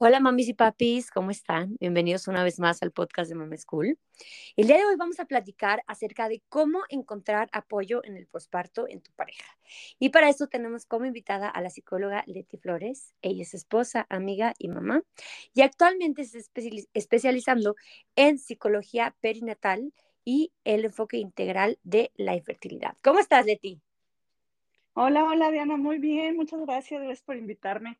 Hola mamis y papis, ¿cómo están? Bienvenidos una vez más al podcast de Mama School. El día de hoy vamos a platicar acerca de cómo encontrar apoyo en el posparto en tu pareja. Y para eso tenemos como invitada a la psicóloga Leti Flores. Ella es esposa, amiga y mamá y actualmente se está especializando en psicología perinatal y el enfoque integral de la infertilidad. ¿Cómo estás, Leti? Hola, hola Diana, muy bien, muchas gracias, gracias por invitarme.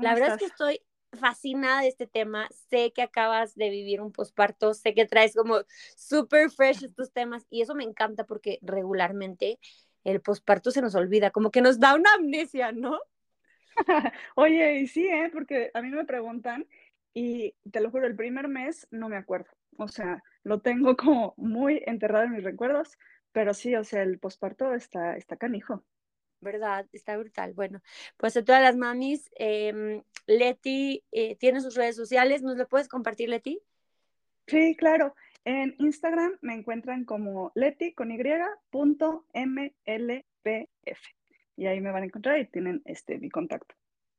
la verdad es que estoy fascinada de este tema. Sé que acabas de vivir un posparto, sé que traes como súper fresh estos temas y eso me encanta porque regularmente el posparto se nos olvida, como que nos da una amnesia, ¿no? Oye, y sí, ¿eh? porque a mí me preguntan y te lo juro, el primer mes no me acuerdo. O sea, lo tengo como muy enterrado en mis recuerdos, pero sí, o sea, el posparto está, está canijo. ¿Verdad? Está brutal. Bueno, pues a todas las mamis, eh, Leti eh, tiene sus redes sociales, ¿nos lo puedes compartir, Leti? Sí, claro. En Instagram me encuentran como leti con y punto mlpf. Y ahí me van a encontrar y tienen este mi contacto.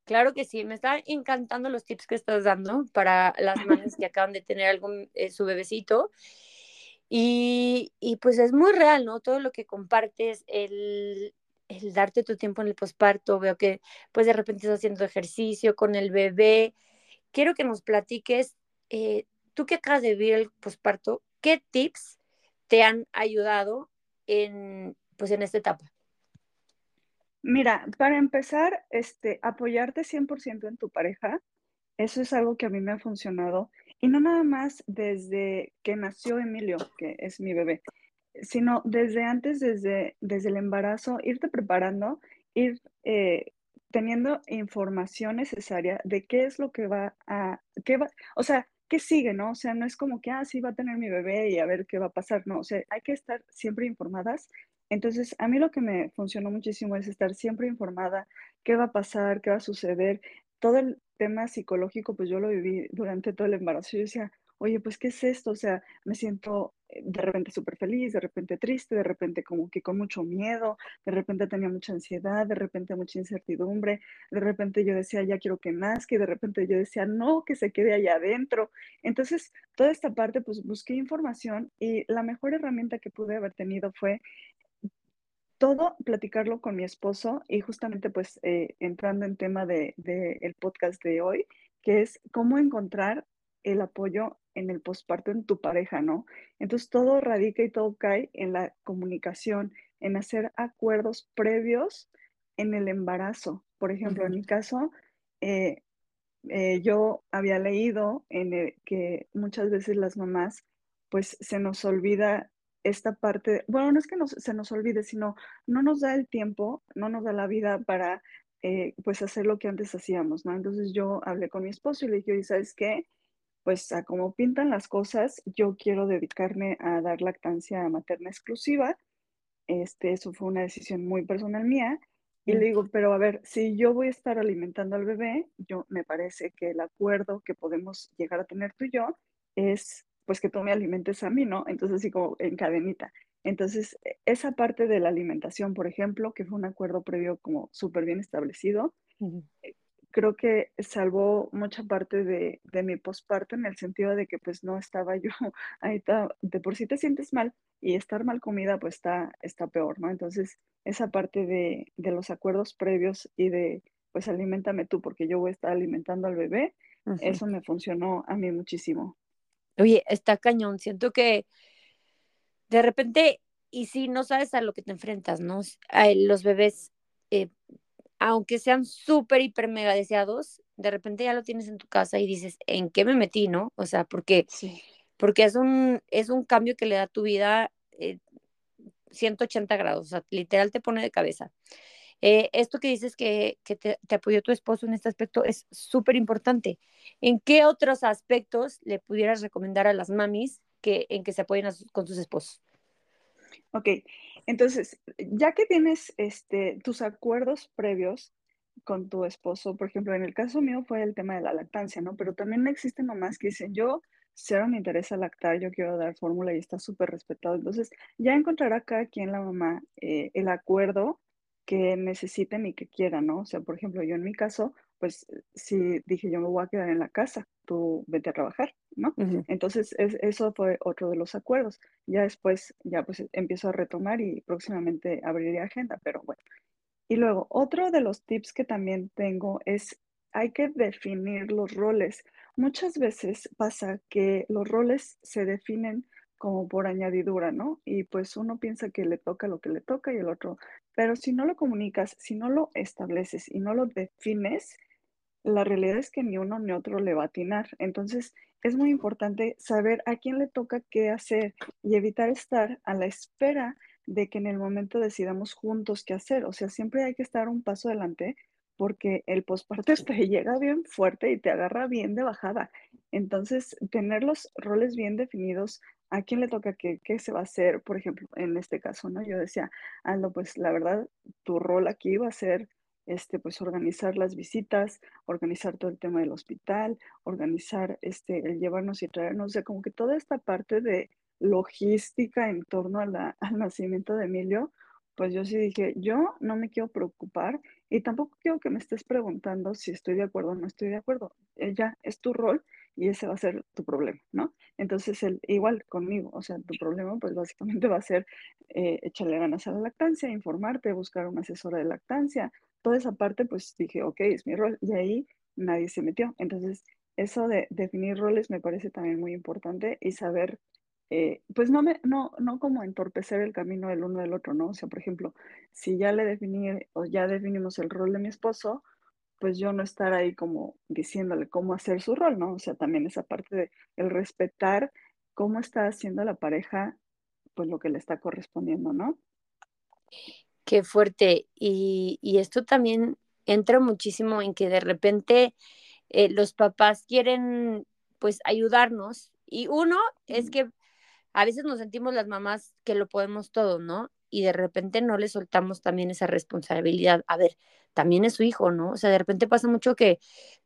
Claro que sí, me están encantando los tips que estás dando para las mamis que acaban de tener algún eh, su bebecito. Y, y, pues es muy real, ¿no? Todo lo que compartes, el, el darte tu tiempo en el posparto, veo que pues de repente estás haciendo ejercicio con el bebé. Quiero que nos platiques, eh, tú que acabas de vivir el posparto, ¿qué tips te han ayudado en, pues, en esta etapa? Mira, para empezar, este, apoyarte 100% en tu pareja, eso es algo que a mí me ha funcionado. Y no nada más desde que nació Emilio, que es mi bebé, sino desde antes, desde, desde el embarazo, irte preparando, ir eh, teniendo información necesaria de qué es lo que va a, qué va, o sea, qué sigue, ¿no? O sea, no es como que, ah, sí, va a tener mi bebé y a ver qué va a pasar, no, o sea, hay que estar siempre informadas. Entonces, a mí lo que me funcionó muchísimo es estar siempre informada, qué va a pasar, qué va a suceder. Todo el tema psicológico, pues yo lo viví durante todo el embarazo. Yo decía, oye, pues, ¿qué es esto? O sea, me siento de repente súper feliz, de repente triste, de repente como que con mucho miedo, de repente tenía mucha ansiedad, de repente mucha incertidumbre, de repente yo decía, ya quiero que nazca, y de repente yo decía, no, que se quede allá adentro. Entonces, toda esta parte, pues busqué información y la mejor herramienta que pude haber tenido fue todo platicarlo con mi esposo y justamente pues eh, entrando en tema del de, podcast de hoy, que es cómo encontrar el apoyo en el posparto en tu pareja, ¿no? Entonces todo radica y todo cae en la comunicación, en hacer acuerdos previos en el embarazo. Por ejemplo, en mi caso, eh, eh, yo había leído en que muchas veces las mamás, pues se nos olvida esta parte, bueno, no es que se nos olvide, sino no nos da el tiempo, no nos da la vida para, eh, pues, hacer lo que antes hacíamos, ¿no? Entonces yo hablé con mi esposo y le dije, ¿sabes qué? Pues a como pintan las cosas, yo quiero dedicarme a dar lactancia materna exclusiva. Este, eso fue una decisión muy personal mía. Y le digo, pero a ver, si yo voy a estar alimentando al bebé, yo me parece que el acuerdo que podemos llegar a tener tú y yo es pues que tú me alimentes a mí, ¿no? Entonces, así como en cadenita. Entonces, e, esa parte de la alimentación, por ejemplo, que fue un acuerdo previo como súper bien establecido, creo que salvó mucha parte de, mi posparto en el sentido de que pues no estaba yo ahí de por sí te sientes mal y estar mal comida pues está, está peor, ¿no? Entonces esa parte de, los acuerdos previos y de pues alimentame tú porque yo voy a estar alimentando al bebé, eso me funcionó a mí muchísimo. Oye, está cañón, siento que de repente, y si no sabes a lo que te enfrentas, ¿no? los bebés eh, aunque sean súper, hiper, mega deseados, de repente ya lo tienes en tu casa y dices, ¿en qué me metí, no? O sea, porque, sí. porque es, un, es un cambio que le da a tu vida 180 eh, grados, o sea, literal te pone de cabeza. Eh, esto que dices que, que te, apoyó tu esposo en este aspecto es súper importante. ¿En qué otros aspectos le pudieras recomendar a las mamis que, en que se apoyen con sus esposos? Ok, entonces, ya que tienes este, tus acuerdos previos con tu esposo, por ejemplo, en el caso mío fue el tema de la lactancia, ¿no? Pero también existen mamás que dicen, yo cero me interesa lactar, yo quiero dar fórmula y está súper respetado. Entonces, ya encontrará cada quien la mamá eh, el acuerdo que necesiten y que quieran, ¿no? O sea, por ejemplo, yo en mi caso, pues sí dije, yo me voy a quedar en la casa, tú vete a trabajar, ¿no? Entonces eso fue otro de los acuerdos. Ya después, ya pues empiezo a retomar y próximamente abriré agenda, pero bueno. Y luego, otro de los tips que también tengo es, hay que definir los roles. Muchas veces pasa que los roles se definen como por añadidura, ¿no? Y pues uno piensa que le toca lo que le toca y el otro, pero si no lo comunicas, si no lo estableces y no lo defines, la realidad es que ni uno ni otro le va a atinar. Entonces, es muy importante saber a quién le toca qué hacer y evitar estar a la espera de que en el momento decidamos juntos qué hacer. O sea, siempre hay que estar un paso adelante porque el posparto te llega bien fuerte y te agarra bien de bajada. Entonces, tener los roles bien definidos, a quién le toca qué, qué se va a hacer, por ejemplo, en este caso, ¿no? Yo decía, Aldo, pues la verdad, tu rol aquí va a ser, este, pues organizar las visitas, organizar todo el tema del hospital, organizar, este, el llevarnos y traernos, o sea, como que toda esta parte de logística en torno a al nacimiento de Emilio, pues yo sí dije, yo no me quiero preocupar y tampoco quiero que me estés preguntando si estoy de acuerdo o no estoy de acuerdo. Ya es tu rol y ese va a ser tu problema, ¿no? Entonces, el, igual conmigo, o sea, tu problema pues básicamente va a ser eh, echarle ganas a la lactancia, informarte, buscar una asesora de lactancia, toda esa parte pues dije, ok, es mi rol y ahí nadie se metió. Entonces, eso de definir roles me parece también muy importante y saber eh, pues no, me, no, no como entorpecer el camino del uno del otro, ¿no? O sea, por ejemplo, si ya le definí o ya definimos el rol de mi esposo, pues yo no estar ahí como diciéndole cómo hacer su rol, ¿no? O sea, también esa parte de el respetar cómo está haciendo la pareja, pues lo que le está correspondiendo, ¿no? Qué fuerte. Y, y esto también entra muchísimo en que de repente eh, los papás quieren pues ayudarnos y uno es que a veces nos sentimos las mamás que lo podemos todo, ¿no? Y de repente no le soltamos también esa responsabilidad. A ver, también es su hijo, ¿no? O sea, de repente pasa mucho que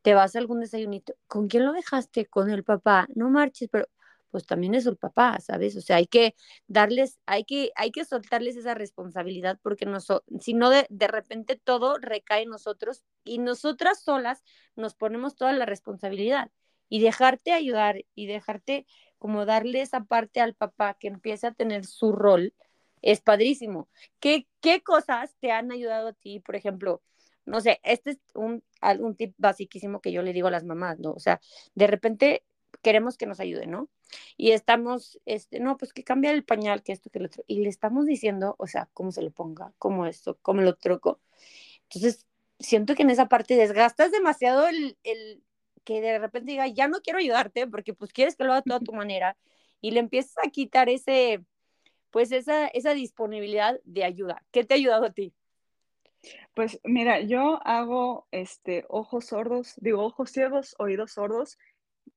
te vas a algún desayunito, ¿con quién lo dejaste? Con el papá, no marches, pero pues también es el papá, ¿sabes? O sea, hay que darles, hay que, hay que soltarles esa responsabilidad porque no si no de, de repente todo recae en nosotros y nosotras solas nos ponemos toda la responsabilidad y dejarte ayudar y dejarte como darle esa parte al papá que empiece a tener su rol, es padrísimo. ¿Qué, qué cosas te han ayudado a ti? Por ejemplo, no sé, este es un, un tip basiquísimo que yo le digo a las mamás, ¿no? O sea, de repente queremos que nos ayude, ¿no? Y estamos, este, no, pues que cambia el pañal, que esto, que lo otro, y le estamos diciendo, o sea, cómo se lo ponga, cómo esto, cómo lo troco. Entonces, siento que en esa parte desgastas demasiado el, el, que de repente diga, ya no quiero ayudarte porque pues quieres que lo haga todo a tu manera y le empiezas a quitar ese, pues esa, esa disponibilidad de ayuda. ¿Qué te ha ayudado a ti? Pues mira, yo hago este ojos sordos, digo ojos ciegos, oídos sordos,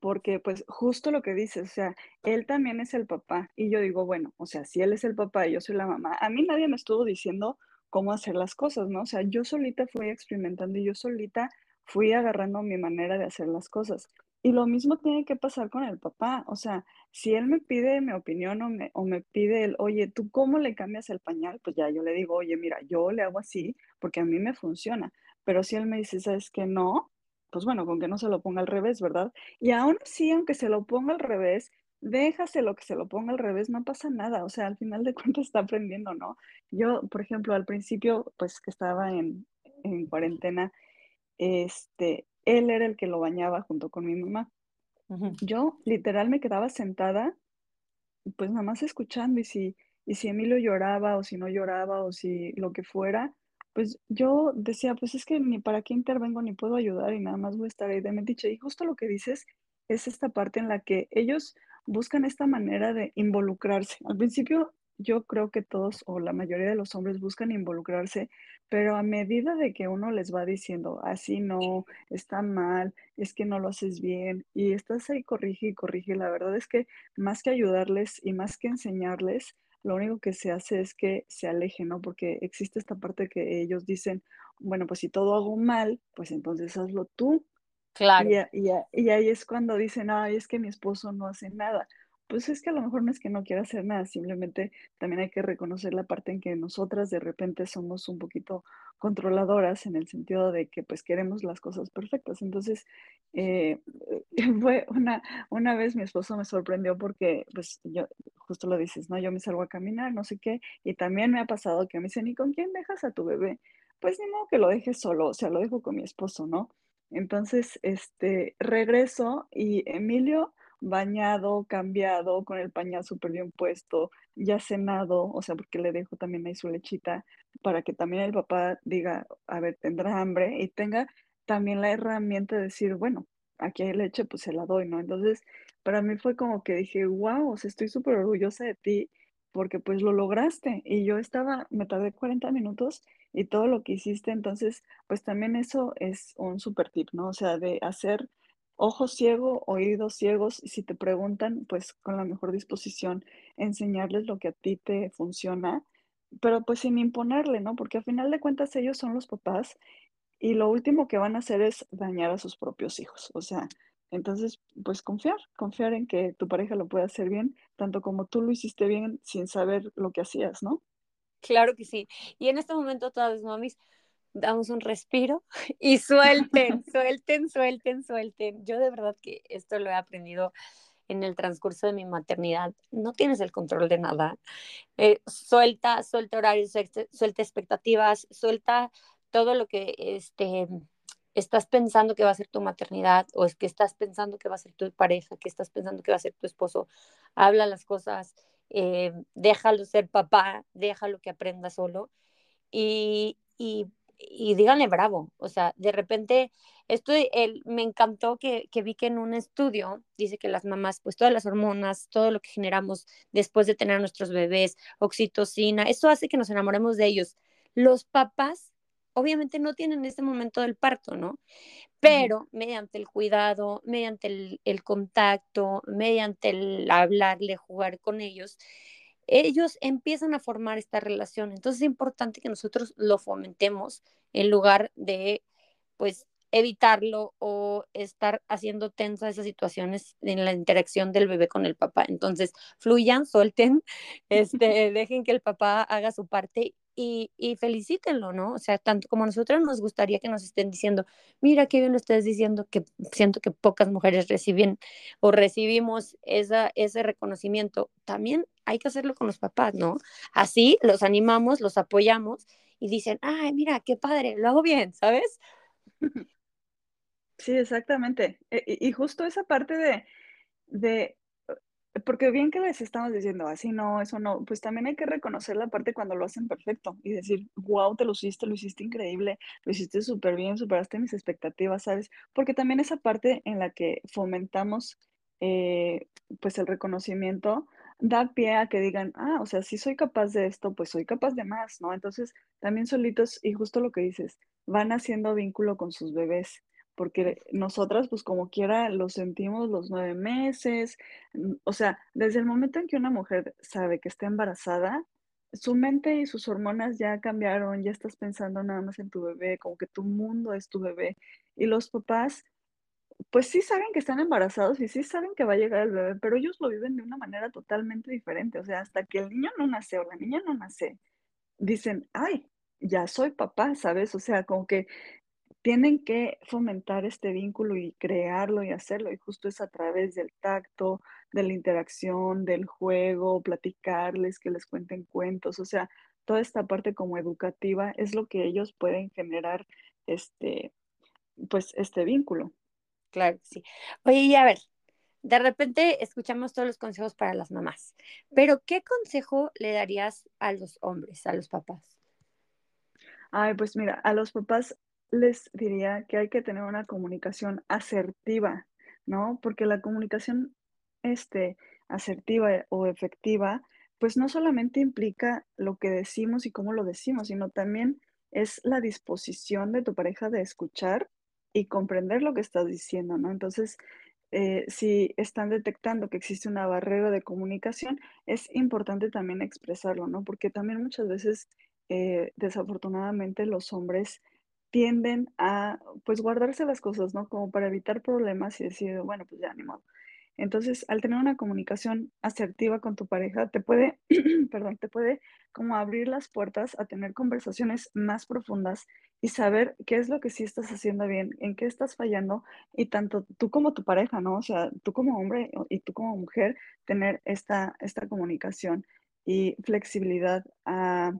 porque pues justo lo que dices, o sea, él también es el papá y yo digo, bueno, o sea, si él es el papá y yo soy la mamá, a mí nadie me estuvo diciendo cómo hacer las cosas, ¿no? O sea, yo solita fui experimentando y yo solita fui agarrando mi manera de hacer las cosas. Y lo mismo tiene que pasar con el papá. O sea, si él me pide mi opinión o me, o me pide el, oye, ¿tú cómo le cambias el pañal? Pues ya yo le digo, oye, mira, yo le hago así porque a mí me funciona. Pero si él me dice, ¿sabes que no? Pues bueno, con que no se lo ponga al revés, ¿verdad? Y aún así, aunque se lo ponga al revés, déjaselo que se lo ponga al revés, no pasa nada. O sea, al final de cuentas está aprendiendo, ¿no? Yo, por ejemplo, al principio, pues que estaba en, en cuarentena, este, él era el que lo bañaba junto con mi mamá. Yo literal me quedaba sentada, pues nada más escuchando y si, y si Emilio lloraba o si no lloraba o si lo que fuera, pues yo decía, pues es que ni para qué intervengo ni puedo ayudar y nada más voy a estar ahí de metiche. Y justo lo que dices es esta parte en la que ellos buscan esta manera de involucrarse. Al principio yo creo que todos o la mayoría de los hombres buscan involucrarse, pero a medida de que uno les va diciendo, así no, está mal, es que no lo haces bien, y estás ahí corrige y corrige, la verdad es que más que ayudarles y más que enseñarles, lo único que se hace es que se alejen, ¿no? Porque existe esta parte que ellos dicen, bueno, pues si todo hago mal, pues entonces hazlo tú. Claro. Y, y, y ahí es cuando dicen, ay, es que mi esposo no hace nada pues es que a lo mejor no es que no quiera hacer nada, simplemente también hay que reconocer la parte en que nosotras de repente somos un poquito controladoras en el sentido de que pues queremos las cosas perfectas. Entonces, eh, fue una, una vez mi esposo me sorprendió porque pues yo, justo lo dices, ¿no? Yo me salgo a caminar, no sé qué, y también me ha pasado que me dicen, ¿y con quién dejas a tu bebé? Pues ni modo que lo dejes solo, o sea, lo dejo con mi esposo, ¿no? Entonces, este, regreso y Emilio bañado, cambiado, con el pañal súper bien puesto, ya cenado, o sea, porque le dejo también ahí su lechita para que también el papá diga, a ver, tendrá hambre y tenga también la herramienta de decir, bueno, aquí hay leche, pues se la doy, ¿no? Entonces, para mí fue como que dije, wow, o sea, estoy súper orgullosa de ti porque pues lo lograste. Y yo estaba, me tardé 40 minutos y todo lo que hiciste, entonces, pues también eso es un super tip, ¿no? O sea, de hacer ojo ciego, oídos ciegos, y si te preguntan, pues con la mejor disposición, enseñarles lo que a ti te funciona, pero pues sin imponerle, ¿no? Porque al final de cuentas ellos son los papás y lo último que van a hacer es dañar a sus propios hijos. O sea, entonces, pues confiar, confiar en que tu pareja lo puede hacer bien, tanto como tú lo hiciste bien sin saber lo que hacías, ¿no? Claro que sí. Y en este momento todas las mamis damos un respiro y suelten, suelten, suelten, suelten. Yo de verdad que esto lo he aprendido en el transcurso de mi maternidad. No tienes el control de nada. Eh, suelta, suelta horarios, suelta expectativas, suelta todo lo que este, estás pensando que va a ser tu maternidad o es que estás pensando que va a ser tu pareja, que estás pensando que va a ser tu esposo. Habla las cosas, eh, déjalo ser papá, déjalo que aprenda solo. Y, y díganle bravo, o sea, de repente, esto el, me encantó que, que, vi que en un estudio dice que las mamás, pues todas las hormonas, todo lo que generamos después de tener a nuestros bebés, oxitocina, eso hace que nos enamoremos de ellos. Los papás, obviamente, no tienen ese momento del parto, ¿no? Pero mediante el cuidado, mediante el, el contacto, mediante el hablarle, jugar con ellos, ellos empiezan a formar esta relación. Entonces es importante que nosotros lo fomentemos en lugar de, pues, evitarlo o estar haciendo tensa esas situaciones en la interacción del bebé con el papá. Entonces, fluyan, suelten, este, dejen que el papá haga su parte y, y felicítenlo, ¿no? O sea, tanto como a nosotros nos gustaría que nos estén diciendo, mira qué bien lo estás diciendo, que siento que pocas mujeres reciben o recibimos esa, ese reconocimiento, también hay que hacerlo con los papás, ¿no? Así los animamos, los apoyamos y dicen, ay, mira, qué padre, lo hago bien, ¿sabes? Sí, exactamente. E, y, justo esa parte de, de porque bien que les estamos diciendo, así no, eso no, pues también hay que reconocer la parte cuando lo hacen perfecto y decir, wow, te lo hiciste, lo hiciste increíble, lo hiciste súper bien, superaste mis expectativas, ¿sabes? Porque también esa parte en la que fomentamos, eh, pues el reconocimiento, da pie a que digan, ah, o sea, si soy capaz de esto, pues soy capaz de más, ¿no? Entonces, también solitos, y justo lo que dices, van haciendo vínculo con sus bebés porque nosotras, pues como quiera, lo sentimos los nueve meses, o sea, desde el momento en que una mujer sabe que está embarazada, su mente y sus hormonas ya cambiaron, ya estás pensando nada más en tu bebé, como que tu mundo es tu bebé. Y los papás, pues sí saben que están embarazados y sí saben que va a llegar el bebé, pero ellos lo viven de una manera totalmente diferente. O sea, hasta que el niño no nace o la niña no nace, dicen, ay, ya soy papá, ¿sabes? O sea, como que tienen que fomentar este vínculo y crearlo y hacerlo, y justo es a través del tacto, de la interacción, del juego, platicarles, que les cuenten cuentos, o sea, toda esta parte como educativa es lo que ellos pueden generar, este, pues, este vínculo. Claro sí. Oye, y a ver, de repente escuchamos todos los consejos para las mamás, pero ¿qué consejo le darías a los hombres, a los papás? Ay, pues mira, a los papás les diría que hay que tener una comunicación asertiva, ¿no? Porque la comunicación, este, asertiva o efectiva, pues no solamente implica lo que decimos y cómo lo decimos, sino también es la disposición de tu pareja de escuchar y comprender lo que estás diciendo, ¿no? Entonces, eh, si están detectando que existe una barrera de comunicación, es importante también expresarlo, ¿no? Porque también muchas veces, eh, desafortunadamente, los hombres tienden a, pues, guardarse las cosas, ¿no? Como para evitar problemas y decir, bueno, pues ya, ni modo. Entonces, al tener una comunicación asertiva con tu pareja, te puede, perdón, te puede como abrir las puertas a tener conversaciones más profundas y saber qué es lo que sí estás haciendo bien, en qué estás fallando y tanto tú como tu pareja, ¿no? O sea, tú como hombre y tú como mujer, tener esta, esta comunicación y flexibilidad a,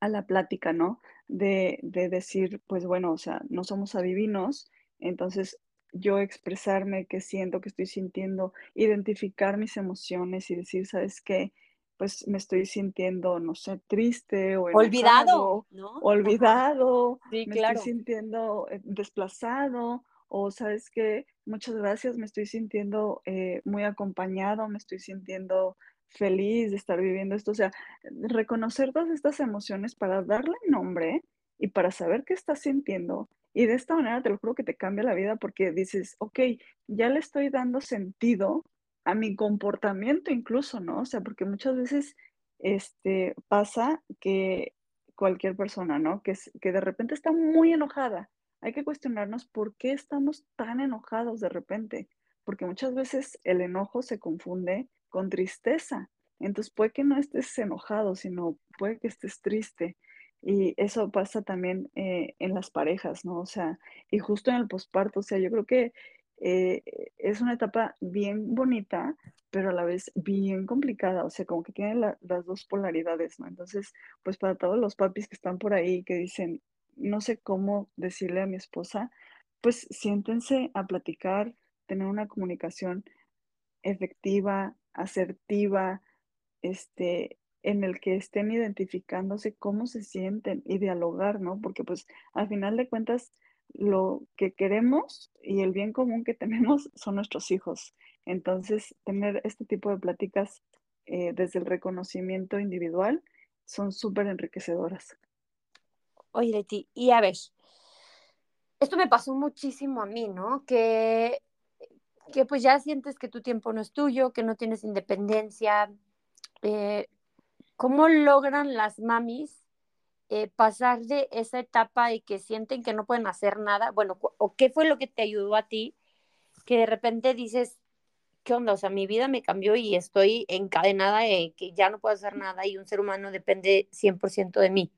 a la plática, ¿no? De, de decir, pues bueno, o sea, no somos adivinos, entonces yo expresarme qué siento, qué estoy sintiendo, identificar mis emociones y decir, ¿sabes qué? Pues me estoy sintiendo, no sé, triste o Olvidado, olvidado, Sí, me estoy claro. sintiendo eh, desplazado o, ¿sabes qué? Muchas gracias, me estoy sintiendo eh, muy acompañado, me estoy sintiendo feliz de estar viviendo esto. O sea, reconocer todas estas emociones para darle nombre y para saber qué estás sintiendo y de esta manera te lo juro que te cambia la vida porque dices, ok, ya le estoy dando sentido a mi comportamiento incluso, ¿no? O sea, porque muchas veces este, pasa que cualquier persona, ¿no? Que, que de repente está muy enojada. Hay que cuestionarnos por qué estamos tan enojados de repente, porque muchas veces el enojo se confunde con tristeza. Entonces puede que no estés enojado, sino puede que estés triste. Y eso pasa también eh, en las parejas, ¿no? O sea, y justo en el posparto, o sea, yo creo que eh, es una etapa bien bonita, pero a la vez bien complicada, o sea, como que tiene la- las dos polaridades, ¿no? Entonces, pues para todos los papis que están por ahí, que dicen, no sé cómo decirle a mi esposa, pues siéntense a platicar, tener una comunicación efectiva, asertiva, este, en el que estén identificándose cómo se sienten y dialogar, ¿no? Porque pues al final de cuentas lo que queremos y el bien común que tenemos son nuestros hijos. Entonces, tener este tipo de pláticas eh, desde el reconocimiento individual son súper enriquecedoras. Oye, Leti, y a ver, esto me pasó muchísimo a mí, ¿no? Que, que pues ya sientes que tu tiempo no es tuyo, que no tienes independencia. Eh, ¿Cómo logran las mamis eh, pasar de esa etapa y que sienten que no pueden hacer nada? Bueno, ¿o qué fue lo que te ayudó a ti que de repente dices, ¿qué onda? O sea, mi vida me cambió y estoy encadenada de que ya no puedo hacer nada y un ser humano depende 100% de mí,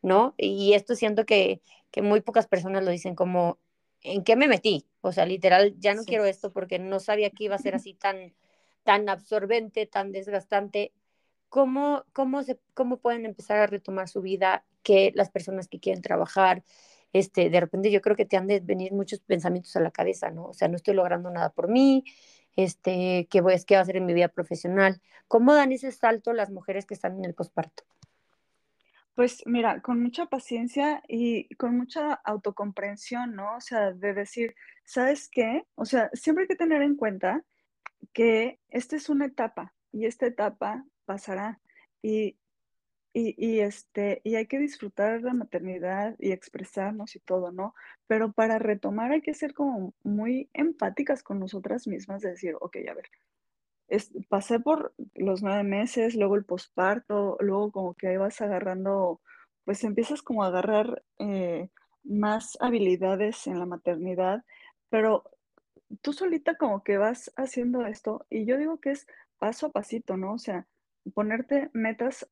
¿no? Y esto siento que, que muy pocas personas lo dicen como, ¿en qué me metí? O sea, literal, ya no Sí. quiero esto porque no sabía que iba a ser así tan, tan absorbente, tan desgastante. ¿Cómo, cómo, se, ¿Cómo pueden empezar a retomar su vida que las personas que quieren trabajar? Este, de repente yo creo que te han de venir muchos pensamientos a la cabeza, ¿no? O sea, no estoy logrando nada por mí, este, ¿qué voy, qué va a hacer en mi vida profesional? ¿Cómo dan ese salto las mujeres que están en el posparto? Pues mira, con mucha paciencia y con mucha autocomprensión, ¿no? O sea, de decir, ¿sabes qué? O sea, siempre hay que tener en cuenta que esta es una etapa y esta etapa pasará y, y, este, y hay que disfrutar la maternidad y expresarnos y todo, ¿no? Pero para retomar hay que ser como muy empáticas con nosotras mismas, de decir, ok, a ver, es, pasé por los nueve meses, luego el posparto, luego como que ahí vas agarrando, pues empiezas como a agarrar eh, más habilidades en la maternidad, pero tú solita como que vas haciendo esto y yo digo que es paso a pasito, ¿no? O sea, ponerte metas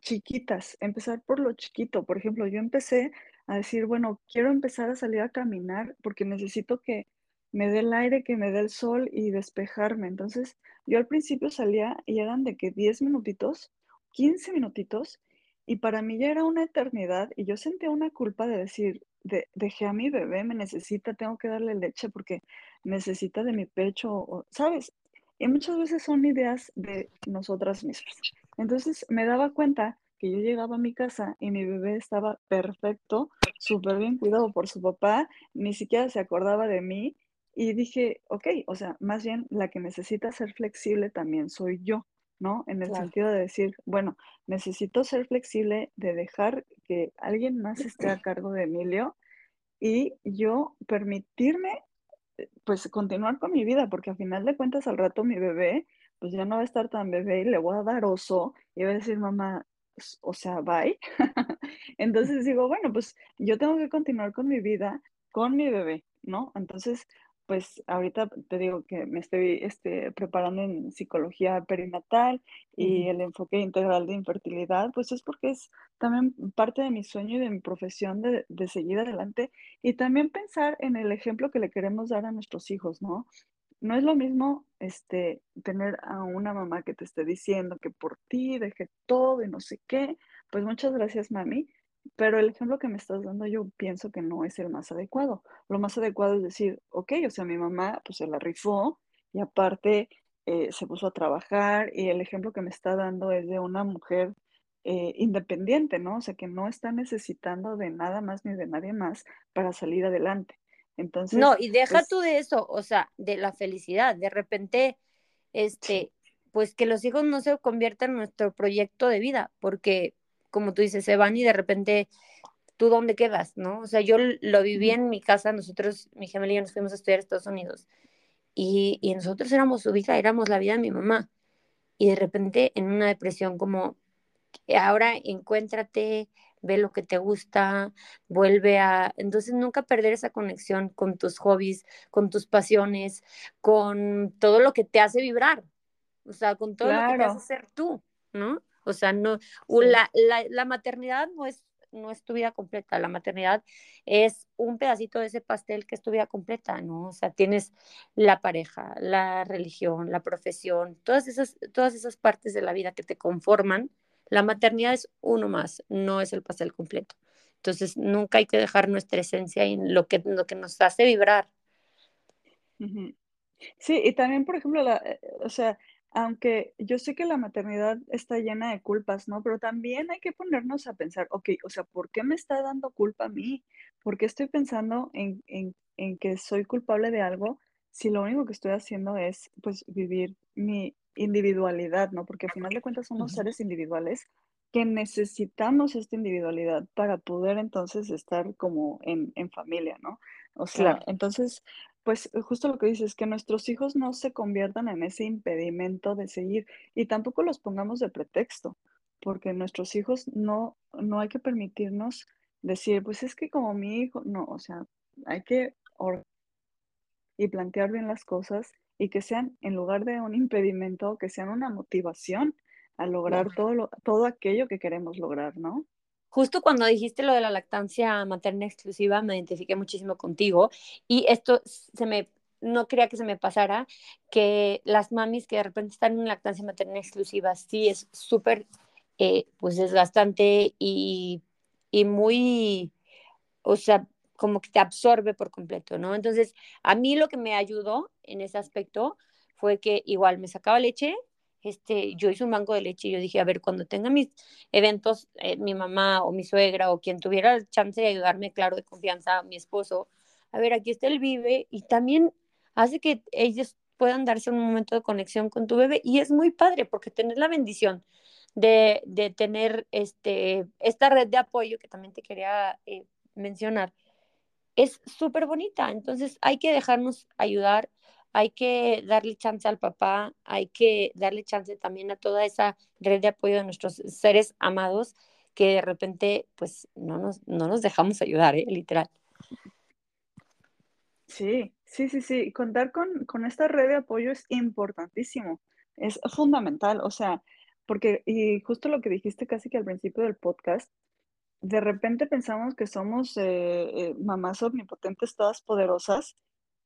chiquitas, empezar por lo chiquito. Por ejemplo, yo empecé a decir, bueno, quiero empezar a salir a caminar porque necesito que me dé el aire, que me dé el sol y despejarme. Entonces, yo al principio salía y eran de que 10 minutitos, 15 minutitos, y para mí ya era una eternidad y yo sentía una culpa de decir, de, dejé a mi bebé, me necesita, tengo que darle leche porque necesita de mi pecho, o, ¿sabes? Y muchas veces son ideas de nosotras mismas. Entonces me daba cuenta que yo llegaba a mi casa y mi bebé estaba perfecto, súper bien cuidado por su papá, ni siquiera se acordaba de mí y dije, ok, o sea, más bien la que necesita ser flexible también soy yo, ¿no? En el Claro. sentido de decir, bueno, necesito ser flexible, de dejar que alguien más esté a cargo de Emilio y yo permitirme pues continuar con mi vida, porque al final de cuentas al rato mi bebé, pues ya no va a estar tan bebé y le voy a dar oso y va a decir, mamá, o sea, bye. Entonces digo, bueno, pues yo tengo que continuar con mi vida, con mi bebé, ¿no? Entonces, pues ahorita te digo que me estoy este, preparando en psicología perinatal y el enfoque integral de infertilidad, pues es porque es también parte de mi sueño y de mi profesión de, de seguir adelante y también pensar en el ejemplo que le queremos dar a nuestros hijos, ¿no? No es lo mismo este, tener a una mamá que te esté diciendo que por ti dejé todo y no sé qué, pues muchas gracias, mami, pero el ejemplo que me estás dando yo pienso que no es el más adecuado. Lo más adecuado es decir, ok, o sea, mi mamá pues se la rifó y aparte eh, se puso a trabajar y el ejemplo que me está dando es de una mujer eh, independiente, ¿no? O sea, que no está necesitando de nada más ni de nadie más para salir adelante. Entonces, no, y deja pues tú de eso, o sea, de la felicidad. De repente, este, pues que los hijos no se conviertan en nuestro proyecto de vida, porque como tú dices, se van y de repente tú dónde quedas, ¿no? O sea, yo lo viví en mi casa, nosotros, mi gemela y yo nos fuimos a estudiar a Estados Unidos y, y nosotros éramos su vida, éramos la vida de mi mamá. Y de repente en una depresión como, ahora encuéntrate, ve lo que te gusta, vuelve a... Entonces nunca perder esa conexión con tus hobbies, con tus pasiones, con todo lo que te hace vibrar, o sea, con todo lo que te hace ser tú, ¿no? O sea, no, la, la, la, maternidad no es, no es tu vida completa, la maternidad es un pedacito de ese pastel que es tu vida completa, ¿no? O sea, tienes la pareja, la religión, la profesión, todas esas, todas esas partes de la vida que te conforman. La maternidad es uno más, no es el pastel completo. Entonces, nunca hay que dejar nuestra esencia en lo que, lo que nos hace vibrar. Sí, y también, por ejemplo, la, eh, o sea, aunque yo sé que la maternidad está llena de culpas, ¿no? Pero también hay que ponernos a pensar, ok, o sea, ¿por qué me está dando culpa a mí? ¿Por qué estoy pensando en, en, en que soy culpable de algo si lo único que estoy haciendo es, pues, vivir mi individualidad, ¿no? Porque al final de cuentas somos seres individuales que necesitamos esta individualidad para poder entonces estar como en, en familia, ¿no? O sea, Claro. entonces pues, eh, justo lo que dices, que nuestros hijos no se conviertan en ese impedimento de seguir y tampoco los pongamos de pretexto, porque nuestros hijos no no hay que permitirnos decir: "Pues es que como mi hijo", no, o sea, hay que y plantear bien las cosas y que sean, en lugar de un impedimento, que sean una motivación a lograr todo lo todo aquello que queremos lograr, ¿no? Justo cuando dijiste lo de la lactancia materna exclusiva, me identifiqué muchísimo contigo y esto se me, no quería que se me pasara, que las mamis que de repente están en lactancia materna exclusiva, sí es súper, eh, pues desgastante y, y muy, o sea, como que te absorbe por completo, ¿no? Entonces, a mí lo que me ayudó en ese aspecto fue que igual me sacaba leche, este, yo hice un banco de leche y yo dije, a ver, cuando tenga mis eventos, eh, mi mamá o mi suegra o quien tuviera chance de ayudarme, claro, de confianza, mi esposo, a ver, aquí está el vive y también hace que ellos puedan darse un momento de conexión con tu bebé y es muy padre porque tener la bendición de, de tener este, esta red de apoyo que también te quería eh, mencionar, es súper bonita. Entonces hay que dejarnos ayudar, hay que darle chance al papá, hay que darle chance también a toda esa red de apoyo de nuestros seres amados que de repente pues no nos, no nos dejamos ayudar, ¿eh? literal. Sí, sí, sí, sí. Contar con, con esta red de apoyo es importantísimo, es fundamental, o sea, porque, y justo lo que dijiste casi que al principio del podcast, de repente pensamos que somos eh, eh, mamás omnipotentes, todas poderosas,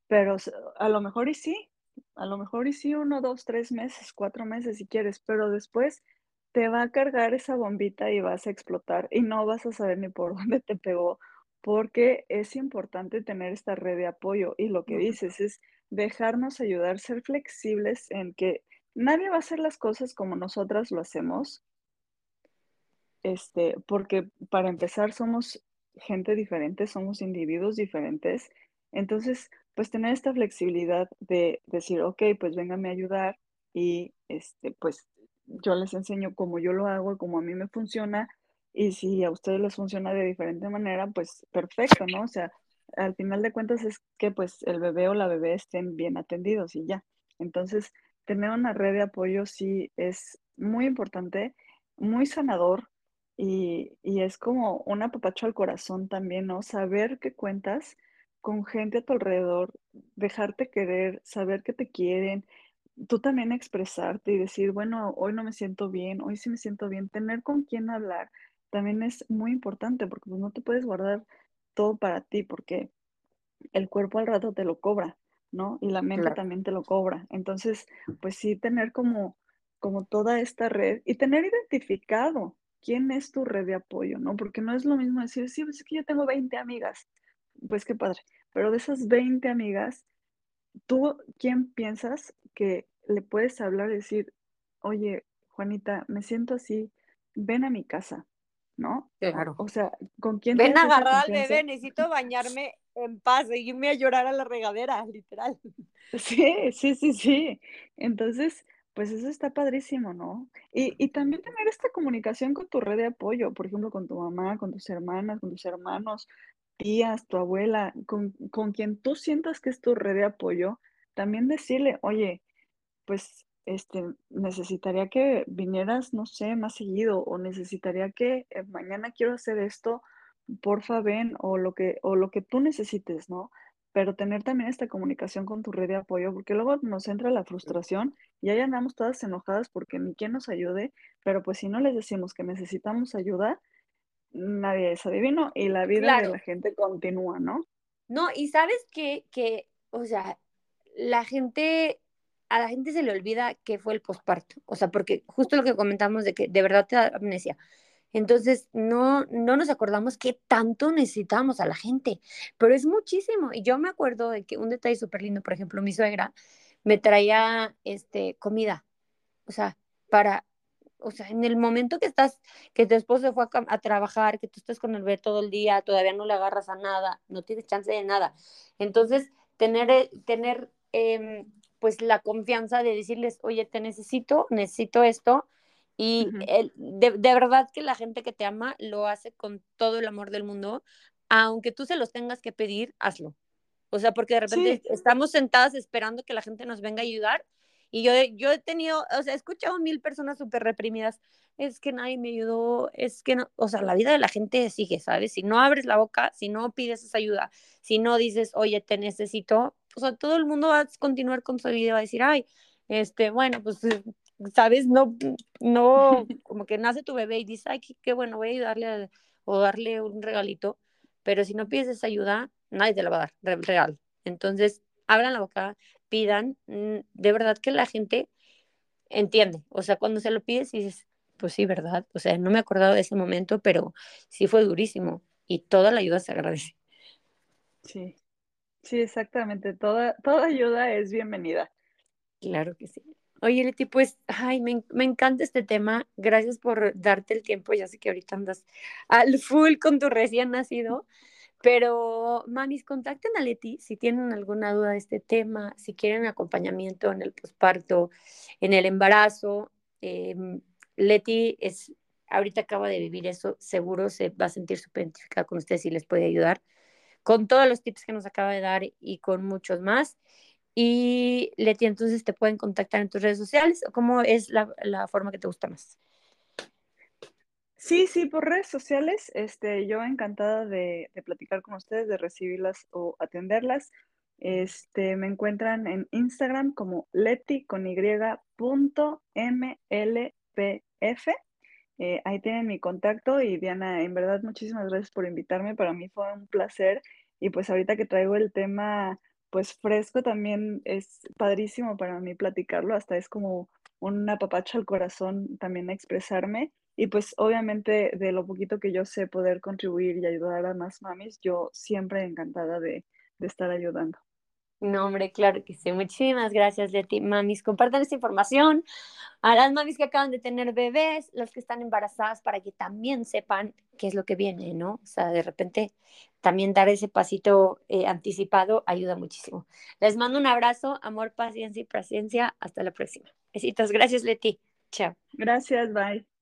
pero a lo mejor y sí, a lo mejor y sí, uno, dos, tres meses, cuatro meses si quieres, pero después te va a cargar esa bombita y vas a explotar y no vas a saber ni por dónde te pegó, porque es importante tener esta red de apoyo y lo que dices es dejarnos ayudar, ser flexibles en que nadie va a hacer las cosas como nosotras lo hacemos este, porque para empezar somos gente diferente, somos individuos diferentes. Entonces, pues tener esta flexibilidad de decir, ok, pues véngame a ayudar y este, pues yo les enseño cómo yo lo hago y cómo a mí me funciona. Y si a ustedes les funciona de diferente manera, pues perfecto, ¿no? O sea, al final de cuentas es que pues el bebé o la bebé estén bien atendidos y ya. Entonces, tener una red de apoyo sí es muy importante, muy sanador y y es como un apapacho al corazón también, ¿no? Saber que cuentas con gente a tu alrededor, dejarte querer, saber que te quieren, tú también expresarte y decir, bueno, hoy no me siento bien, hoy sí me siento bien, tener con quién hablar también es muy importante porque pues, no te puedes guardar todo para ti porque el cuerpo al rato te lo cobra, ¿no? Y la mente también te lo cobra. Entonces, pues sí, tener como, como toda esta red y tener identificado quién es tu red de apoyo, ¿no? Porque no es lo mismo decir, sí, pues es que yo tengo 20 amigas, pues qué padre, pero de esas 20 amigas, ¿tú quién piensas que le puedes hablar y decir, oye, Juanita, me siento así, ven a mi casa, ¿no? Claro. O, sea, ¿con quién Ven a agarrar al bebé, necesito bañarme en paz, seguirme a llorar a la regadera, literal. Sí, sí, sí, sí. Entonces, pues eso está padrísimo, ¿no? Y, y también tener esta comunicación con tu red de apoyo, por ejemplo, con tu mamá, con tus hermanas, con tus hermanos, tías, tu abuela, con, con quien tú sientas que es tu red de apoyo, también decirle, oye, pues este, necesitaría que vinieras, no sé, más seguido, o necesitaría que eh, mañana quiero hacer esto, porfa ven, o lo que, o lo que tú necesites, ¿no? Pero tener también esta comunicación con tu red de apoyo, porque luego nos entra la frustración y ahí andamos todas enojadas porque ni quien nos ayude, pero pues si no les decimos que necesitamos ayuda, nadie es adivino y la vida de la gente continúa, ¿no? No, y sabes que, que, o sea, la gente a la gente se le olvida que fue el posparto, o sea, porque justo lo que comentamos de que de verdad te da amnesia. Entonces, no, no nos acordamos qué tanto necesitamos a la gente, pero es muchísimo. Y yo me acuerdo de que un detalle súper lindo, por ejemplo, mi suegra me traía este, comida, o sea, para, o sea, en el momento que estás, que tu esposo fue a, trabajar, que tú estás con el bebé todo el día, todavía no le agarras a nada, no tienes chance de nada. Entonces, tener, eh, tener em, pues la confianza de decirles, oye, te necesito, necesito esto. Y de, verdad que la gente que te ama lo hace con todo el amor del mundo, aunque tú se los tengas que pedir, hazlo. O sea, porque de repente estamos sentadas esperando que la gente nos venga a ayudar. Y yo, yo he tenido, o sea, he escuchado mil personas súper reprimidas. Es que nadie me ayudó, es que no, o sea, la vida de la gente sigue, ¿sabes? Si no abres la boca, si no pides esa ayuda, si no dices, oye, te necesito, o sea, todo el mundo va a continuar con su vida, va a decir, ay, este, bueno, pues, sabes, no, no, como que nace tu bebé y dices, ay, qué, bueno, voy a ayudarle o darle un regalito, pero si no pides esa ayuda, nadie te la va a dar, real. Entonces, abran la boca, pidan, mm, de verdad que la gente entiende, o sea, cuando se lo pides dices, pues sí, ¿verdad? O sea, no me he acordado de ese momento, pero sí fue durísimo y toda la ayuda se agradece. Sí, Sí, exactamente. Toda, toda ayuda es bienvenida. Claro que sí. Oye, Leti, pues, ay, me, encanta este tema. Gracias por darte el tiempo. Ya sé que ahorita andas al full con tu recién nacido. Pero, mamis, contacten a Leti si tienen alguna duda de este tema, si quieren acompañamiento en el posparto, en el embarazo. Em, Leti es, ahorita acaba de vivir eso, seguro se va a sentir súper identificada con ustedes y les puede ayudar con todos los tips que nos acaba de dar y con muchos más. Y Leti, entonces te pueden contactar en tus redes sociales o cómo es la, forma que te gusta más. Sí, sí, por redes sociales. Este, yo encantada de, platicar con ustedes, de recibirlas o atenderlas. Este, me encuentran en Instagram como leti con y. Eh, ahí tienen mi contacto y Diana, en verdad muchísimas gracias por invitarme. Para mí fue un placer y pues ahorita que traigo el tema pues fresco también es padrísimo para mí platicarlo, hasta es como un apapacho al corazón también expresarme y pues obviamente de lo poquito que yo sé poder contribuir y ayudar a más mamis, yo siempre encantada de, de estar ayudando. No, hombre, claro que sí. Muchísimas gracias, Leti. Mamis, compartan esta información a las mamis que acaban de tener bebés, las que están embarazadas, para que también sepan qué es lo que viene, ¿no? O sea, de repente también dar ese pasito eh, anticipado ayuda muchísimo. Les mando un abrazo, amor, paciencia y paciencia. Hasta la próxima. Besitos. Gracias, Leti. Chao. Gracias, bye.